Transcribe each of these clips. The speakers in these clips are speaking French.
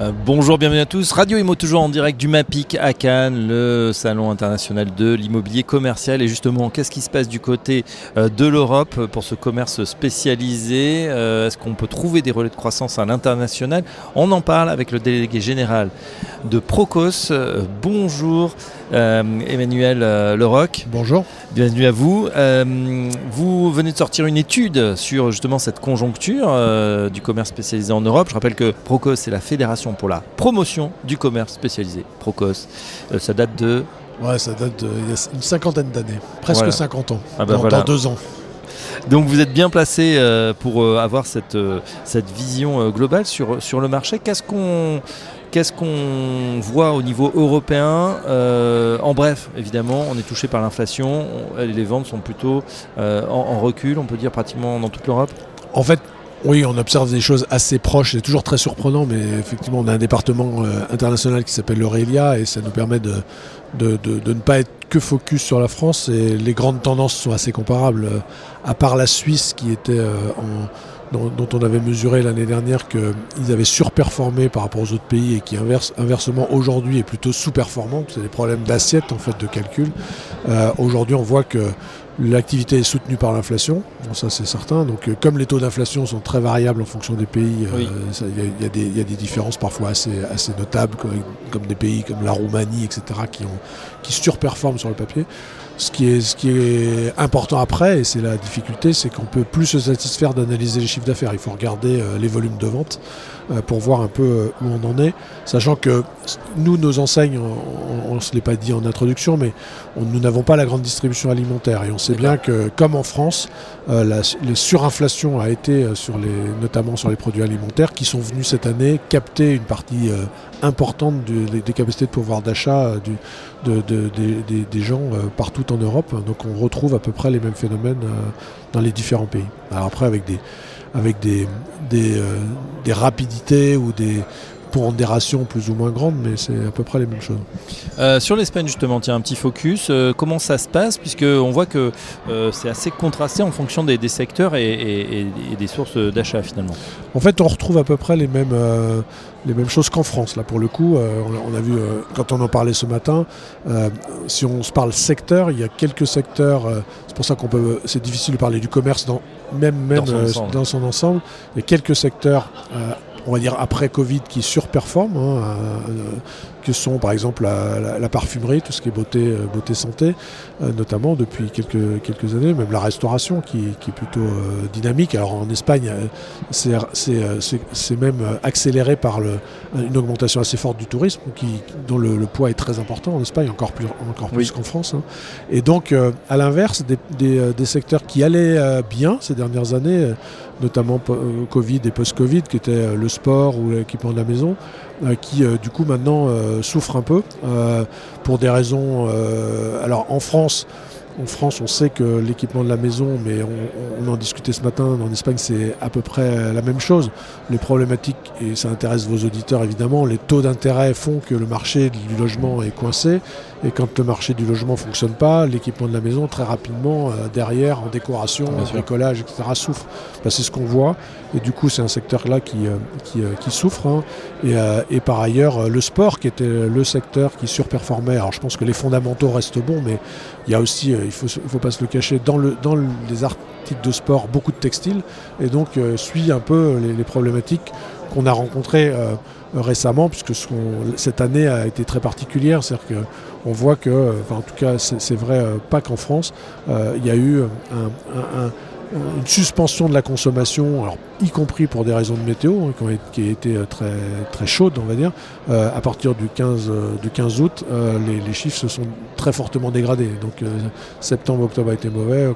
Euh, bonjour, bienvenue à tous. Radio Imo toujours en direct du MAPIC à Cannes, le salon international de l'immobilier commercial. Et justement, qu'est-ce qui se passe du côté euh, de l'Europe pour ce commerce spécialisé? Euh, Est-ce qu'on peut trouver des relais de croissance à l'international? On en parle avec le délégué général de Procos. bonjour Emmanuel Leroc. Bonjour. Bienvenue à vous. vous venez de sortir une étude sur justement cette conjoncture du commerce spécialisé en Europe. Je rappelle que Procos, c'est la fédération pour la promotion du commerce spécialisé. Procos, euh, ça date de... Ouais, ça date y a une cinquantaine d'années, presque 50 ans, ah bah dans, deux ans. Donc vous êtes bien placé euh, pour euh, avoir cette, cette vision globale sur, sur le marché. Qu'est-ce qu'on qu'est-ce qu'on voit au niveau européen En bref, évidemment, on est touché par l'inflation. Les ventes sont plutôt en, en, recul, on peut dire pratiquement dans toute l'Europe? En fait, oui, on observe des choses assez proches. C'est toujours très surprenant, mais effectivement, on a un département euh, international qui s'appelle l'Aurélia et ça nous permet de, ne pas être que focus sur la France. Et les grandes tendances sont assez comparables, euh, à part la Suisse qui était euh, dont, on avait mesuré l'année dernière qu'ils avaient surperformé par rapport aux autres pays et qui inverse, inversement aujourd'hui est plutôt sous-performant. C'est des problèmes d'assiette en fait de calcul. aujourd'hui, on voit que L'activité est soutenue par l'inflation, ça c'est certain. Donc, euh, comme les taux d'inflation sont très variables en fonction des pays, euh, il y, a des différences parfois assez, assez notables, comme, des pays comme la Roumanie, etc., qui, ont, qui surperforment sur le papier. Ce qui, est, ce qui est important après, et c'est la difficulté, c'est qu'on peut plus se satisfaire d'analyser les chiffres d'affaires. Il faut regarder euh, les volumes de vente pour voir un peu où on en est, sachant que nous, nos enseignes, on ne se l'est pas dit en introduction, mais nous n'avons pas la grande distribution alimentaire et on sait bien que, comme en France, euh, la, surinflation a été euh, sur les, notamment sur les produits alimentaires qui sont venus cette année capter une partie euh, importante des capacités de pouvoir d'achat des gens partout en Europe. Donc on retrouve à peu près les mêmes phénomènes dans les différents pays. Alors après avec des avec des, des rapidités ou des, pondération plus ou moins grande, mais c'est à peu près les mêmes choses. Euh, sur l'Espagne, justement, tiens, un petit focus. Euh, comment ça se passe? Puisqu'on voit que euh, c'est assez contrasté en fonction des, secteurs et, des sources d'achat, finalement. En fait, on retrouve à peu près les mêmes, les mêmes choses qu'en France. Là, pour le coup, on a, vu, quand on en parlait ce matin, si on se parle secteur, il y a quelques secteurs, c'est pour ça qu'on peut, c'est difficile de parler du commerce dans, même, même dans son ensemble. Il y a quelques secteurs on va dire après Covid qui surperforment, hein, euh, que sont par exemple la, parfumerie, tout ce qui est beauté, euh, beauté santé, euh, notamment depuis quelques, quelques années, même la restauration qui, est plutôt dynamique. Alors en Espagne, c'est même accéléré par le, une augmentation assez forte du tourisme, qui, dont le, poids est très important en Espagne, encore plus, encore plus qu'en France. Hein. Et donc, à l'inverse, des, des, secteurs qui allaient bien ces dernières années, notamment Covid et post-Covid, qui était euh, le sport ou l'équipement de la maison, euh, qui du coup maintenant souffrent un peu pour des raisons. alors en France, en France, on sait que l'équipement de la maison, mais on, en discutait ce matin, en Espagne, c'est à peu près la même chose. Les problématiques, et ça intéresse vos auditeurs évidemment, les taux d'intérêt font que le marché du logement est coincé. Et quand le marché du logement ne fonctionne pas, l'équipement de la maison, très rapidement, euh, derrière, en décoration, en bricolage, etc., souffre. c'est ce qu'on voit. Et du coup, c'est un secteur-là qui, euh, euh, qui, souffre. Hein. Et, par ailleurs, le sport, qui était le secteur qui surperformait. Alors, je pense que les fondamentaux restent bons, mais il y a aussi, il ne faut, pas se le cacher, dans, le, dans les articles de sport, beaucoup de textiles. Et donc, suit un peu les, problématiques qu'on a rencontrées récemment, puisque cette année a été très particulière. C'est-à-dire qu'on voit que, en tout cas, c'est vrai euh, pas qu'en France, euh, il y a eu une suspension de la consommation, alors, y compris pour des raisons de météo, hein, qui, a été euh, très, très chaude, on va dire. à partir du 15, du 15 août, les, chiffres se sont très fortement dégradés. Donc septembre, octobre a été mauvais,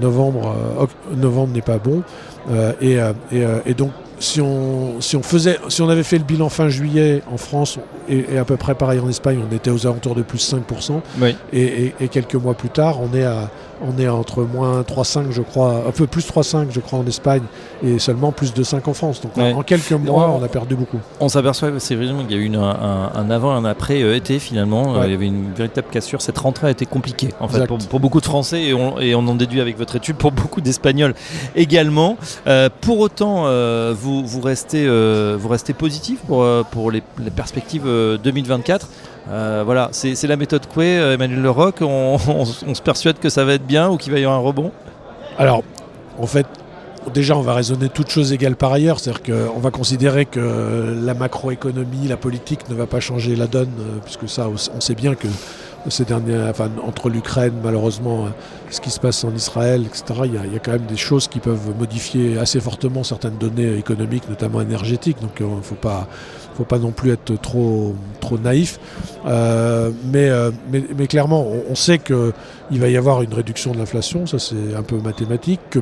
novembre, novembre n'est pas bon. et, et donc si on, si on, faisait, si on avait fait le bilan fin juillet en France et, à peu près pareil en Espagne, on était aux alentours de plus 5%. Et, quelques mois plus tard, on est à, on est entre moins 3,5 je crois, un peu plus 3,5 je crois en Espagne et seulement plus de 5 en France. Donc en quelques mois, on, a perdu beaucoup. On s'aperçoit, c'est qu'il y a eu un, avant et un après euh, été finalement. Il y avait une véritable cassure. Cette rentrée a été compliquée en fait pour, beaucoup de Français et on, et on, en déduit avec votre étude pour beaucoup d'Espagnols également. Euh, pour autant, euh, vous, vous, restez, vous restez positif pour, pour les, perspectives 2024. Voilà, c'est la méthode Coué, Emmanuel Leroc. On, on, se persuade que ça va être bien ou qu'il va y avoir un rebond? Alors, en fait, déjà, on va raisonner toutes choses égales par ailleurs. C'est-à-dire qu'on va considérer que la macroéconomie, la politique ne va pas changer la donne, euh, puisque ça, on sait bien que ces derniers, enfin, entre l'Ukraine, malheureusement, euh, ce qui se passe en Israël, etc., y, il y, a, quand même des choses qui peuvent modifier assez fortement certaines données économiques, notamment énergétiques. Donc, il ne faut pas faut pas non plus être trop, trop naïf. Euh, mais, euh, mais, mais, clairement, on, sait qu'il va y avoir une réduction de l'inflation, ça c'est un peu mathématique, que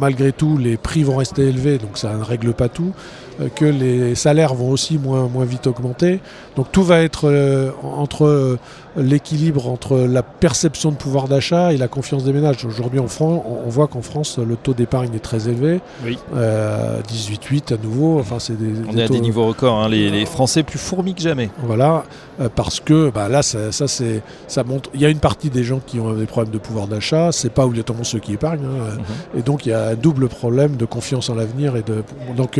malgré tout, les prix vont rester élevés, donc ça ne règle pas tout. Euh, que les salaires vont aussi moins, moins vite augmenter. Donc tout va être euh, entre euh, l'équilibre entre la perception de pouvoir d'achat et la confiance des ménages. Aujourd'hui en France, on voit qu'en France, le taux d'épargne est très élevé. Oui. 18,8 à nouveau. Enfin, c'est des, on est à des niveaux records. Hein. Les, Français plus fourmis que jamais. Voilà, parce que bah, là, ça, c'est, ça montre. Il y a une partie des gens qui ont des problèmes de pouvoir d'achat. C'est pas obligatoirement ceux qui épargnent. Hein. Mhm. Et donc il y a un double problème de confiance en l'avenir et de. Donc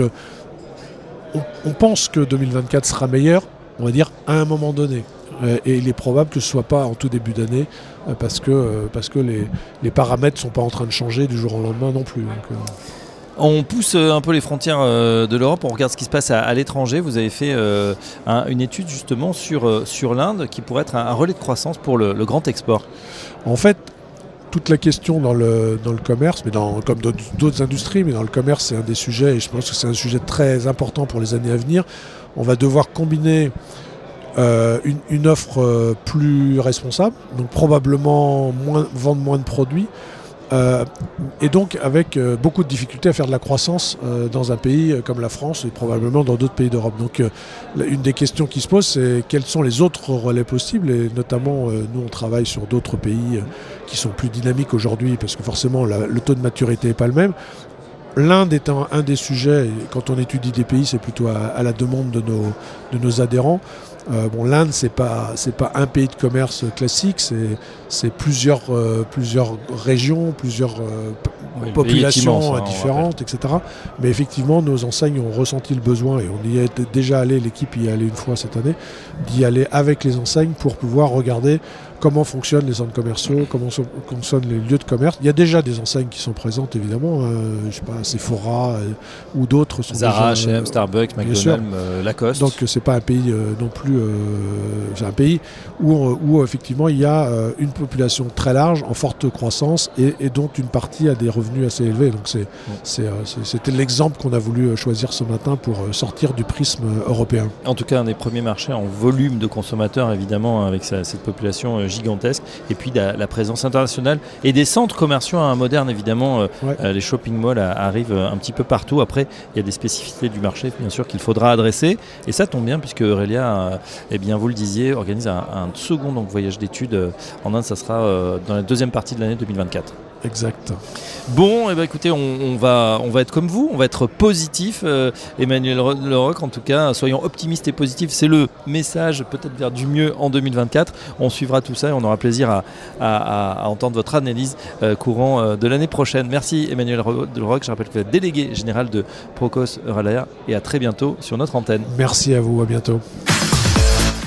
on, pense que 2024 sera meilleur, on va dire, à un moment donné. Euh, et il est probable que ce ne soit pas en tout début d'année, euh, parce que, euh, parce que les, paramètres ne sont pas en train de changer du jour au lendemain non plus. On pousse un peu les frontières de l'Europe, on regarde ce qui se passe à, l'étranger. Vous avez fait une étude justement sur, l'Inde qui pourrait être un, relais de croissance pour le, grand export. En fait, toute la question dans le, commerce, mais dans, comme d'autres industries, mais dans le commerce, c'est un des sujets, et je pense que c'est un sujet très important pour les années à venir. On va devoir combiner euh, une, offre euh, plus responsable, donc probablement vendre moins de produits, euh, et donc avec euh, beaucoup de difficultés à faire de la croissance euh, dans un pays comme la France et probablement dans d'autres pays d'Europe. Donc une des questions qui se pose, c'est quels sont les autres relais possibles et notamment nous on travaille sur d'autres pays qui sont plus dynamiques aujourd'hui parce que forcément le taux de maturité n'est pas le même. L'Inde étant un des sujets, quand on étudie des pays, c'est plutôt à, la demande de nos, de nos adhérents. Euh, bon, l'Inde, c'est pas c'est pas un pays de commerce classique, c'est plusieurs euh, plusieurs régions, plusieurs euh, populations différentes, etc. Mais effectivement, nos enseignes ont ressenti le besoin et on y est déjà allé, l'équipe y est allée une fois cette année, d'y aller avec les enseignes pour pouvoir regarder comment fonctionnent les centres commerciaux, comment fonctionnent les lieux de commerce. Il y a déjà des enseignes qui sont présentes, évidemment. Hein, je sais pas, Sephora euh, ou d'autres. Zara, H&M, Starbucks, McDonald's, euh, Lacoste. Donc c'est pas un pays non plus. c'est un pays où, où, effectivement il y a une population très large, en forte croissance et, et dont une partie a des revenus assez élevés. Donc c'était l'exemple qu'on a voulu choisir ce matin pour sortir du prisme européen. En tout cas, un des premiers marchés en volume de consommateurs, évidemment, avec cette population gigantesque, et puis la, présence internationale et des centres commerciaux à moderne, évidemment. Euh, euh, les shopping malls arrivent un petit peu partout. Après, il y a des spécificités du marché, bien sûr, qu'il faudra adresser. Et ça tombe bien, puisque Aurélia, euh, eh bien, vous le disiez, organise un, second donc, voyage d'études en Inde. Ça sera dans la deuxième partie de l'année 2024. Exact. Bon, et eh ben écoutez, on, va, on va être comme vous, on va être positif. Euh, Emmanuel Leroc, en tout cas, soyons optimistes et positifs. C'est le message peut-être vers du mieux en 2024. On suivra tout ça et on aura plaisir à, entendre votre analyse euh, courant euh, de l'année prochaine. Merci Emmanuel Leroc. Je rappelle que vous êtes délégué général de Procos Euralia et à très bientôt sur notre antenne. Merci à vous, à bientôt.